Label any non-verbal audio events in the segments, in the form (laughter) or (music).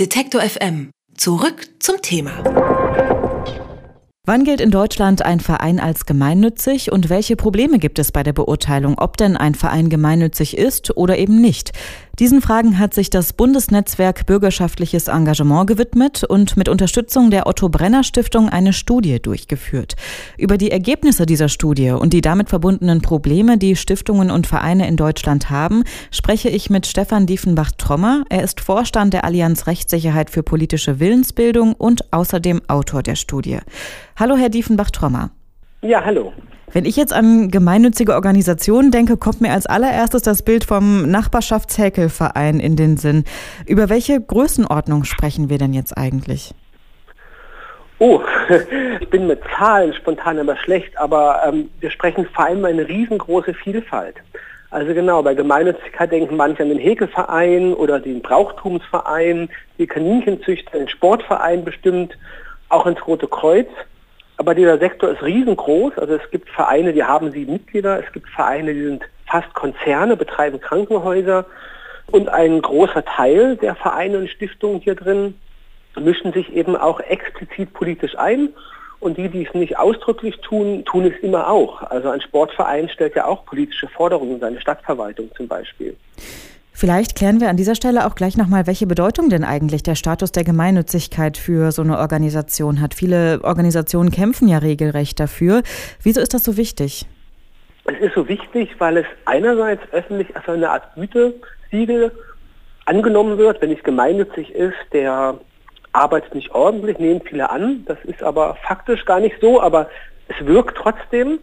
Detektor FM. Zurück zum Thema. Wann gilt in Deutschland ein Verein als gemeinnützig und welche Probleme gibt es bei der Beurteilung, ob denn ein Verein gemeinnützig ist oder eben nicht? Diesen Fragen hat sich das Bundesnetzwerk Bürgerschaftliches Engagement gewidmet und mit Unterstützung der Otto Brenner Stiftung eine Studie durchgeführt. Über die Ergebnisse dieser Studie und die damit verbundenen Probleme, die Stiftungen und Vereine in Deutschland haben, spreche ich mit Stefan Diefenbach-Trommer. Er ist Vorstand der Allianz Rechtssicherheit für politische Willensbildung und außerdem Autor der Studie. Hallo, Herr Diefenbach-Trommer. Ja, hallo. Wenn ich jetzt an gemeinnützige Organisationen denke, kommt mir als allererstes das Bild vom Nachbarschaftshäkelverein in den Sinn. Über welche Größenordnung sprechen wir denn jetzt eigentlich? Oh, (laughs) ich bin mit Zahlen spontan aber schlecht, aber ähm, wir sprechen vor allem eine riesengroße Vielfalt. Also genau, bei Gemeinnützigkeit denken manche an den Häkelverein oder den Brauchtumsverein, die Kaninchenzüchter, den Sportverein bestimmt, auch ins Rote Kreuz. Aber dieser Sektor ist riesengroß. Also es gibt Vereine, die haben sieben Mitglieder. Es gibt Vereine, die sind fast Konzerne, betreiben Krankenhäuser. Und ein großer Teil der Vereine und Stiftungen hier drin mischen sich eben auch explizit politisch ein. Und die, die es nicht ausdrücklich tun, tun es immer auch. Also ein Sportverein stellt ja auch politische Forderungen in seine Stadtverwaltung zum Beispiel. Vielleicht klären wir an dieser Stelle auch gleich nochmal, welche Bedeutung denn eigentlich der Status der Gemeinnützigkeit für so eine Organisation hat. Viele Organisationen kämpfen ja regelrecht dafür. Wieso ist das so wichtig? Es ist so wichtig, weil es einerseits öffentlich als eine Art Gütesiegel angenommen wird, wenn es gemeinnützig ist, der arbeitet nicht ordentlich, nehmen viele an. Das ist aber faktisch gar nicht so, aber es wirkt trotzdem.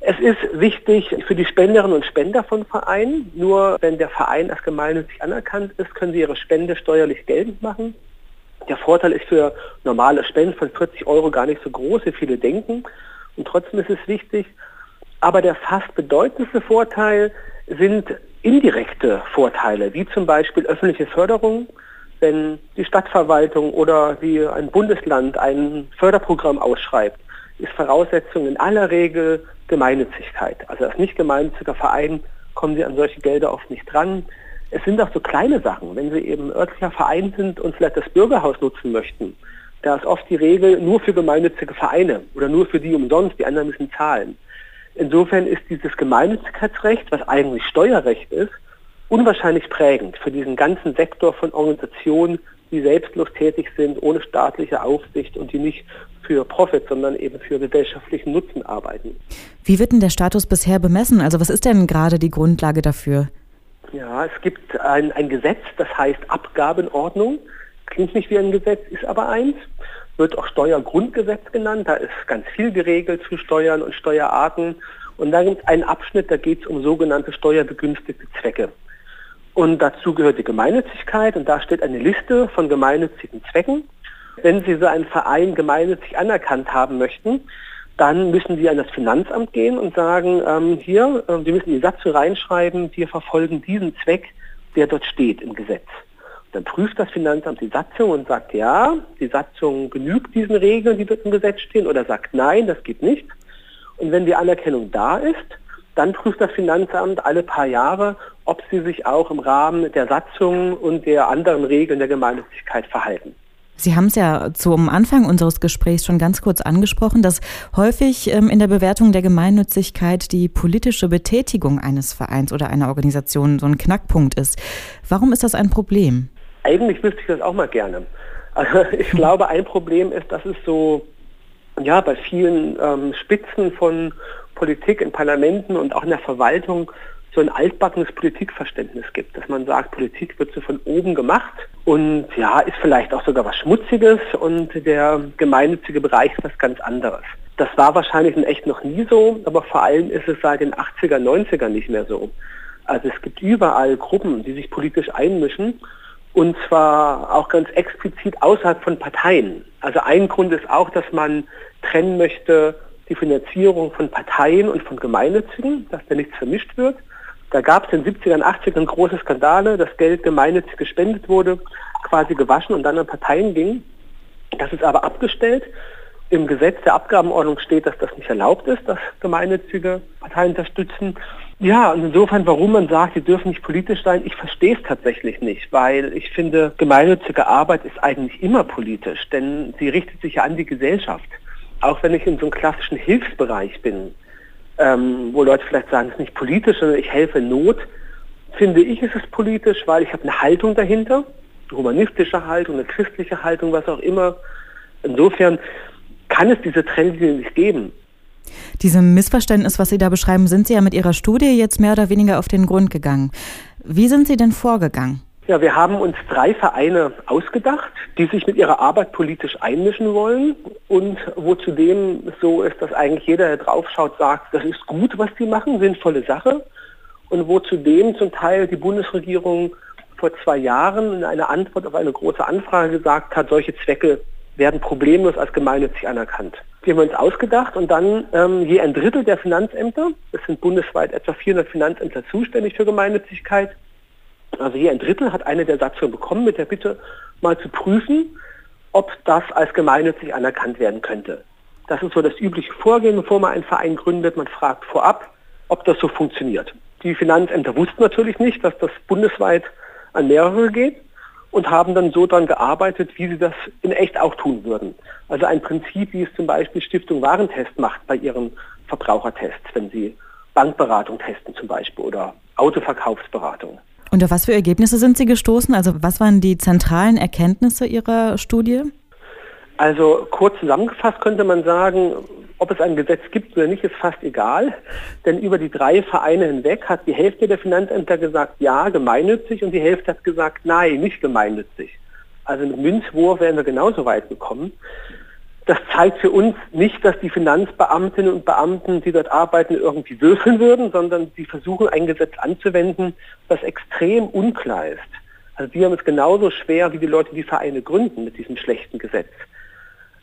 Es ist wichtig für die Spenderinnen und Spender von Vereinen. Nur wenn der Verein als gemeinnützig anerkannt ist, können sie ihre Spende steuerlich geltend machen. Der Vorteil ist für normale Spenden von 40 Euro gar nicht so groß, wie viele denken. Und trotzdem ist es wichtig. Aber der fast bedeutendste Vorteil sind indirekte Vorteile, wie zum Beispiel öffentliche Förderung. Wenn die Stadtverwaltung oder wie ein Bundesland ein Förderprogramm ausschreibt, ist Voraussetzung in aller Regel Gemeinnützigkeit. Also als nicht gemeinnütziger Verein kommen sie an solche Gelder oft nicht dran. Es sind auch so kleine Sachen, wenn sie eben örtlicher Verein sind und vielleicht das Bürgerhaus nutzen möchten. Da ist oft die Regel nur für gemeinnützige Vereine oder nur für die umsonst, die anderen müssen zahlen. Insofern ist dieses Gemeinnützigkeitsrecht, was eigentlich Steuerrecht ist, unwahrscheinlich prägend für diesen ganzen Sektor von Organisationen, die selbstlos tätig sind, ohne staatliche Aufsicht und die nicht für Profit, sondern eben für gesellschaftlichen Nutzen arbeiten. Wie wird denn der Status bisher bemessen? Also was ist denn gerade die Grundlage dafür? Ja, es gibt ein, ein Gesetz, das heißt Abgabenordnung. Klingt nicht wie ein Gesetz, ist aber eins. Wird auch Steuergrundgesetz genannt. Da ist ganz viel geregelt zu Steuern und Steuerarten. Und da gibt es einen Abschnitt, da geht es um sogenannte steuerbegünstigte Zwecke. Und dazu gehört die Gemeinnützigkeit und da steht eine Liste von gemeinnützigen Zwecken. Wenn Sie so einen Verein gemeinnützig anerkannt haben möchten, dann müssen Sie an das Finanzamt gehen und sagen, ähm, hier, äh, Sie müssen die Satzung reinschreiben, wir verfolgen diesen Zweck, der dort steht im Gesetz. Dann prüft das Finanzamt die Satzung und sagt, ja, die Satzung genügt diesen Regeln, die dort im Gesetz stehen, oder sagt, nein, das geht nicht. Und wenn die Anerkennung da ist, dann prüft das Finanzamt alle paar Jahre, ob sie sich auch im Rahmen der Satzung und der anderen Regeln der Gemeinnützigkeit verhalten. Sie haben es ja zum Anfang unseres Gesprächs schon ganz kurz angesprochen, dass häufig ähm, in der Bewertung der Gemeinnützigkeit die politische Betätigung eines Vereins oder einer Organisation so ein Knackpunkt ist. Warum ist das ein Problem? Eigentlich wüsste ich das auch mal gerne. Also (laughs) ich glaube, ein Problem ist, dass es so ja, bei vielen ähm, Spitzen von Politik in Parlamenten und auch in der Verwaltung so ein altbackenes Politikverständnis gibt, dass man sagt, Politik wird so von oben gemacht und ja, ist vielleicht auch sogar was Schmutziges und der gemeinnützige Bereich ist was ganz anderes. Das war wahrscheinlich in echt noch nie so, aber vor allem ist es seit den 80er, 90er nicht mehr so. Also es gibt überall Gruppen, die sich politisch einmischen und zwar auch ganz explizit außerhalb von Parteien. Also ein Grund ist auch, dass man trennen möchte die Finanzierung von Parteien und von Gemeinnützigen, dass da nichts vermischt wird. Da gab es in den 70ern, 80ern große Skandale, dass Geld gemeinnützig gespendet wurde, quasi gewaschen und dann an Parteien ging. Das ist aber abgestellt. Im Gesetz der Abgabenordnung steht, dass das nicht erlaubt ist, dass gemeinnützige Parteien unterstützen. Ja, und insofern, warum man sagt, sie dürfen nicht politisch sein, ich verstehe es tatsächlich nicht, weil ich finde, gemeinnützige Arbeit ist eigentlich immer politisch, denn sie richtet sich ja an die Gesellschaft. Auch wenn ich in so einem klassischen Hilfsbereich bin, ähm, wo Leute vielleicht sagen, es ist nicht politisch, sondern ich helfe Not, finde ich, ist es politisch, weil ich habe eine Haltung dahinter, eine humanistische Haltung, eine christliche Haltung, was auch immer. Insofern kann es diese Trennlinie nicht geben. Diesem Missverständnis, was Sie da beschreiben, sind Sie ja mit Ihrer Studie jetzt mehr oder weniger auf den Grund gegangen. Wie sind Sie denn vorgegangen? Ja, wir haben uns drei Vereine ausgedacht, die sich mit ihrer Arbeit politisch einmischen wollen und wo zudem so ist, dass eigentlich jeder, der draufschaut, sagt, das ist gut, was die machen, sinnvolle Sache. Und wo zudem zum Teil die Bundesregierung vor zwei Jahren in einer Antwort auf eine große Anfrage gesagt hat, solche Zwecke werden problemlos als gemeinnützig anerkannt. Die haben wir uns ausgedacht und dann ähm, je ein Drittel der Finanzämter, es sind bundesweit etwa 400 Finanzämter zuständig für Gemeinnützigkeit, also je ein Drittel hat eine der Satzungen bekommen mit der Bitte mal zu prüfen, ob das als gemeinnützig anerkannt werden könnte. Das ist so das übliche Vorgehen, bevor man einen Verein gründet. Man fragt vorab, ob das so funktioniert. Die Finanzämter wussten natürlich nicht, dass das bundesweit an mehrere geht und haben dann so daran gearbeitet, wie sie das in echt auch tun würden. Also ein Prinzip, wie es zum Beispiel Stiftung Warentest macht bei ihren Verbrauchertests, wenn sie Bankberatung testen zum Beispiel oder Autoverkaufsberatung. Und auf was für Ergebnisse sind Sie gestoßen? Also was waren die zentralen Erkenntnisse Ihrer Studie? Also kurz zusammengefasst könnte man sagen, ob es ein Gesetz gibt oder nicht, ist fast egal. Denn über die drei Vereine hinweg hat die Hälfte der Finanzämter gesagt, ja, gemeinnützig und die Hälfte hat gesagt, nein, nicht gemeinnützig. Also mit Münzwurf wären wir genauso weit gekommen. Das zeigt für uns nicht, dass die Finanzbeamtinnen und Beamten, die dort arbeiten, irgendwie würfeln würden, sondern sie versuchen, ein Gesetz anzuwenden, das extrem unklar ist. Also die haben es genauso schwer wie die Leute, die Vereine gründen mit diesem schlechten Gesetz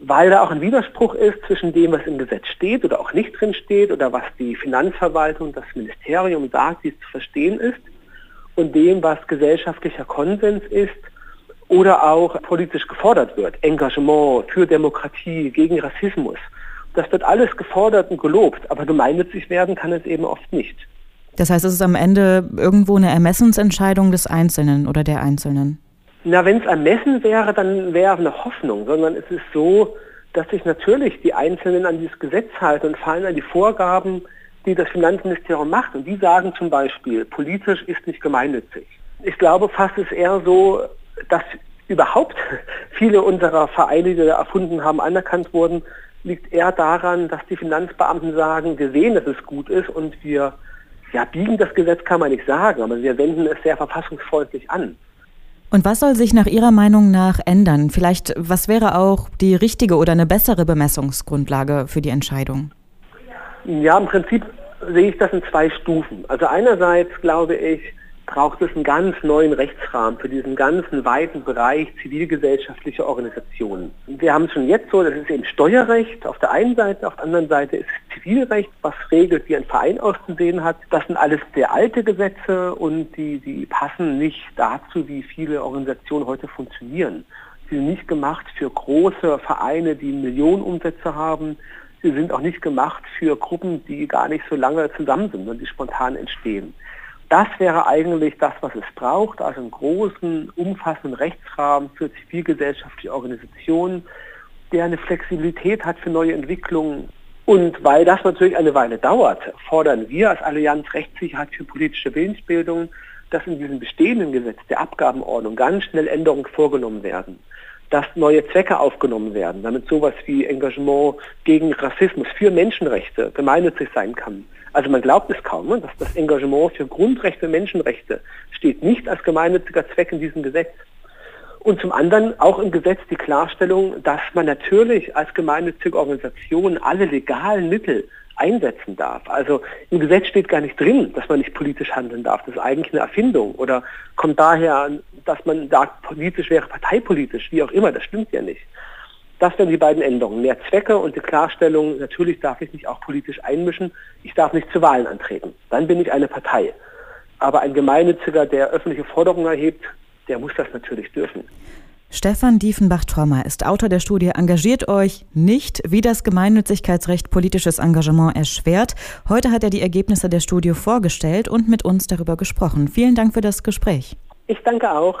weil da auch ein Widerspruch ist zwischen dem, was im Gesetz steht oder auch nicht drin steht oder was die Finanzverwaltung, das Ministerium sagt, wie es zu verstehen ist und dem, was gesellschaftlicher Konsens ist oder auch politisch gefordert wird. Engagement für Demokratie, gegen Rassismus. Das wird alles gefordert und gelobt, aber gemeinnützig werden kann es eben oft nicht. Das heißt, es ist am Ende irgendwo eine Ermessensentscheidung des Einzelnen oder der Einzelnen. Na, wenn es ermessen wäre, dann wäre eine Hoffnung, sondern es ist so, dass sich natürlich die Einzelnen an dieses Gesetz halten und fallen an die Vorgaben, die das Finanzministerium macht. Und die sagen zum Beispiel, politisch ist nicht gemeinnützig. Ich glaube fast ist eher so, dass überhaupt (laughs) viele unserer Vereine, die wir erfunden haben, anerkannt wurden, liegt eher daran, dass die Finanzbeamten sagen, wir sehen, dass es gut ist und wir ja, biegen das Gesetz kann man nicht sagen, aber wir wenden es sehr verfassungsfreundlich an. Und was soll sich nach Ihrer Meinung nach ändern? Vielleicht, was wäre auch die richtige oder eine bessere Bemessungsgrundlage für die Entscheidung? Ja, im Prinzip sehe ich das in zwei Stufen. Also einerseits glaube ich, braucht es einen ganz neuen Rechtsrahmen für diesen ganzen weiten Bereich zivilgesellschaftliche Organisationen. Wir haben es schon jetzt so, das ist eben Steuerrecht auf der einen Seite, auf der anderen Seite ist Zivilrecht, was regelt, wie ein Verein auszusehen hat. Das sind alles sehr alte Gesetze und die, die passen nicht dazu, wie viele Organisationen heute funktionieren. Sie sind nicht gemacht für große Vereine, die Millionen Umsätze haben. Sie sind auch nicht gemacht für Gruppen, die gar nicht so lange zusammen sind, sondern die spontan entstehen. Das wäre eigentlich das, was es braucht, also einen großen, umfassenden Rechtsrahmen für zivilgesellschaftliche Organisationen, der eine Flexibilität hat für neue Entwicklungen. Und weil das natürlich eine Weile dauert, fordern wir als Allianz Rechtssicherheit für politische Willensbildung, dass in diesem bestehenden Gesetz der Abgabenordnung ganz schnell Änderungen vorgenommen werden dass neue Zwecke aufgenommen werden, damit sowas wie Engagement gegen Rassismus für Menschenrechte gemeinnützig sein kann. Also man glaubt es kaum, ne, dass das Engagement für Grundrechte und Menschenrechte steht nicht als gemeinnütziger Zweck in diesem Gesetz. Und zum anderen auch im Gesetz die Klarstellung, dass man natürlich als gemeinnützige Organisation alle legalen Mittel einsetzen darf. Also im Gesetz steht gar nicht drin, dass man nicht politisch handeln darf. Das ist eigentlich eine Erfindung oder kommt daher, dass man sagt, politisch wäre parteipolitisch, wie auch immer. Das stimmt ja nicht. Das wären die beiden Änderungen. Mehr Zwecke und die Klarstellung, natürlich darf ich mich auch politisch einmischen. Ich darf nicht zu Wahlen antreten. Dann bin ich eine Partei. Aber ein Gemeinnütziger, der öffentliche Forderungen erhebt, der muss das natürlich dürfen. Stefan Diefenbach-Trommer ist Autor der Studie Engagiert euch nicht, wie das Gemeinnützigkeitsrecht politisches Engagement erschwert. Heute hat er die Ergebnisse der Studie vorgestellt und mit uns darüber gesprochen. Vielen Dank für das Gespräch. Ich danke auch.